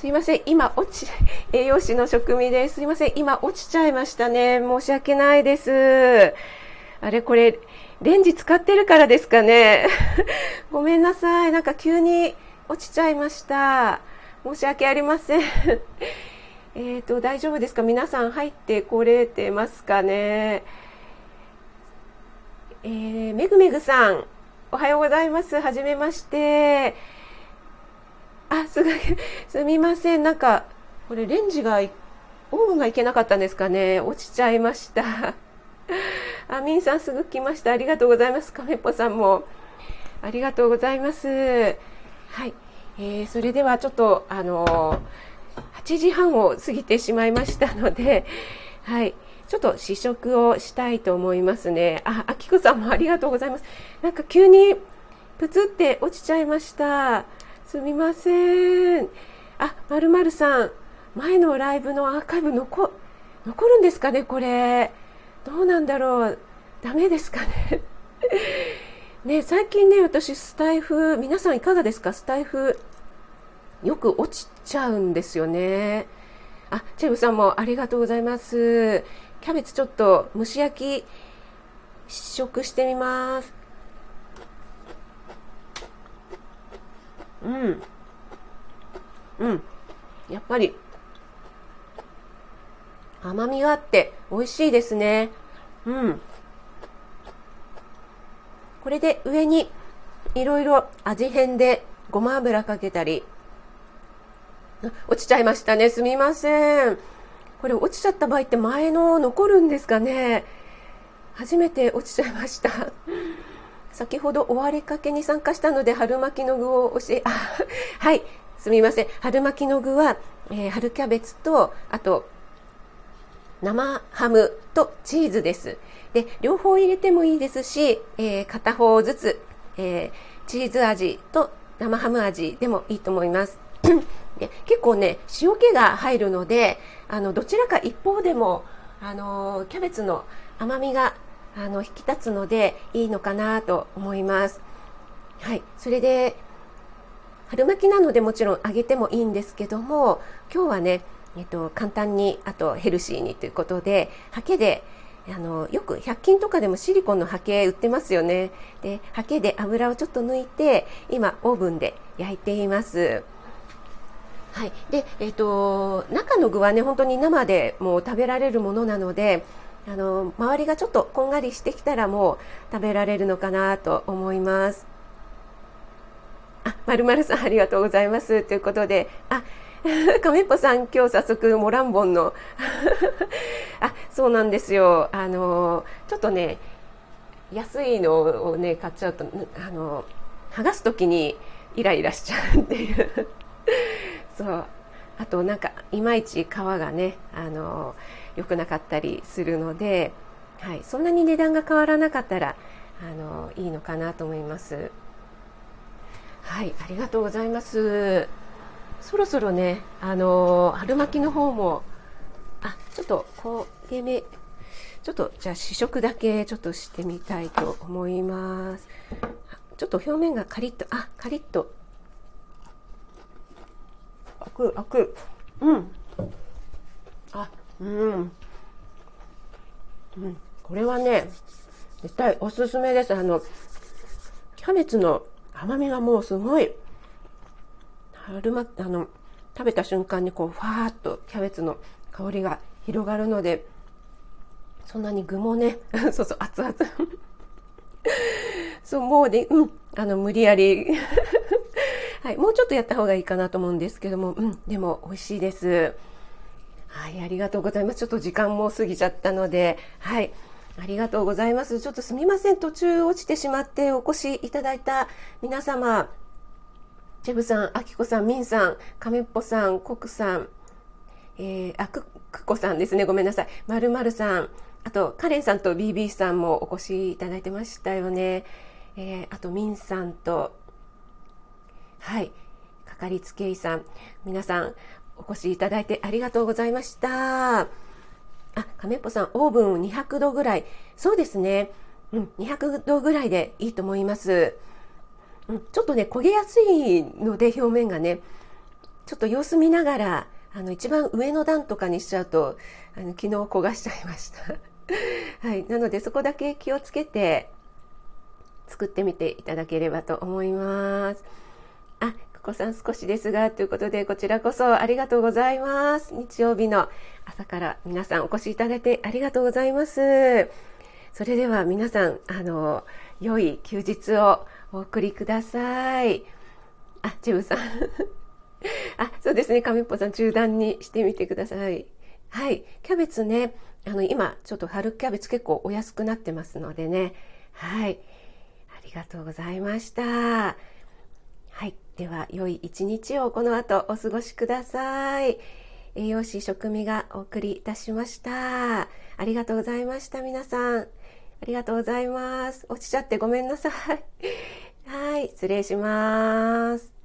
すいません、今落ち、栄養士の職味です。すいません、今落ちちゃいましたね。申し訳ないです。あれ、これ、レンジ使ってるからですかね。ごめんなさい。なんか急に落ちちゃいました。申し訳ありません。えっと、大丈夫ですか？皆さん入ってこれてますかね？えー、めぐめぐさん、おはようございます。はじめまして。あ、すごい。すみません。なんか、これレンジが、オーブンがいけなかったんですかね。落ちちゃいました。あ、みんさんすぐ来ました。ありがとうございます。カメッポさんも。ありがとうございます。はい。えー、それではちょっと、あのー、8時半を過ぎてしまいましたので、はい。ちょっと試食をしたいと思いますね。あ、あきこさんもありがとうございます。なんか急にプツって落ちちゃいました。すみません。あ、まるまるさん、前のライブのアーカイブ残、残るんですかね、これ。どうなんだろう。ダメですかね。ね、最近ね、私、スタイフ、皆さんいかがですか？スタイフ、よく落ちちゃうんですよね。あ、チェブさんもありがとうございます。キャベツちょっと蒸し焼き試食してみます。うん。うん。やっぱり、甘みがあって美味しいですね。うん。これで上にいろいろ味変でごま油かけたり、落ちちゃいましたね。すみません。これ落ちちゃった場合って前の残るんですかね。初めて落ちちゃいました。先ほど終わりかけに参加したので春巻きの具を教え、あ、はい、すみません。春巻きの具は、えー、春キャベツと、あと、生ハムとチーズです。で、両方入れてもいいですし、えー、片方ずつ、えー、チーズ味と生ハム味でもいいと思います。で結構ね、塩気が入るので、あの、どちらか一方でも、あの、キャベツの甘みがあの引き立つのでいいのかなと思います。はい、それで春巻きなのでもちろん揚げてもいいんですけども今日はね、えっと、簡単にあとヘルシーにということでハケであのよく100均とかでもシリコンのハケ売ってますよね。でハケで油をちょっと抜いて今オーブンで焼いています。はい。でえっと中の具はね本当に生でもう食べられるものなのであの周りがちょっとこんがりしてきたらもう食べられるのかなと思います。あ、まるまるさんありがとうございますということで、あ、亀っぽさん今日早速モランボンの あ、そうなんですよ。あのちょっとね安いのをね買っちゃうとあの剥がす時にイライラしちゃうっていう そうあとなんかいまいち皮がねあの良くなかったりするので、はい、そんなに値段が変わらなかったらあのいいのかなと思います。はい、ありがとうございます。そろそろね、あの春巻きの方も、あ、ちょっとこう、芸名、ちょっとじゃあ試食だけちょっとしてみたいと思います。ちょっと表面がカリッと、あ、カリッと。く、開く。うん。あ、うん、うん、これはね絶対おすすめです。あのキャベツの甘みがもうすごい。春まあの食べた瞬間にこうファーっとキャベツの香りが広がるのでそんなに具もね そうそう熱々。そうもうねうん。あの無理やり。はいもうちょっとやった方がいいかなと思うんですけどもうんでも美味しいですはい、ありがとうございます。ちょっと時間も過ぎちゃったので、はい。ありがとうございます。ちょっとすみません。途中落ちてしまってお越しいただいた皆様、チェブさん、アキコさん、ミンさん、カメッポさん、コクさん、えー、あ、ククコさんですね。ごめんなさい。まるまるさん、あと、カレンさんと BB さんもお越しいただいてましたよね。えー、あと、ミンさんと、はい、かかりつけ医さん、皆さん、お越しいただいてありがとうございました。あ、亀っぽさん、オーブン200度ぐらい。そうですね。うん、200度ぐらいでいいと思います。うん、ちょっとね、焦げやすいので表面がね、ちょっと様子見ながらあの一番上の段とかにしちゃうとあの昨日焦がしちゃいました はいなのでそこだけ気をつけて作ってみていただければと思いますあここさん少しですがということでこちらこそありがとうございます。日曜日の朝から皆さんお越しいただいてありがとうございます。それでは皆さんあの良い休日をお送りください。あジェブさん。あそうですね。亀っぽさん中断にしてみてください。はい。キャベツね。あの今ちょっと春キャベツ結構お安くなってますのでね。はい。ありがとうございました。はい。では良い一日をこの後お過ごしください。栄養士食味がお送りいたしました。ありがとうございました皆さん。ありがとうございます。落ちちゃってごめんなさい。はい。失礼します。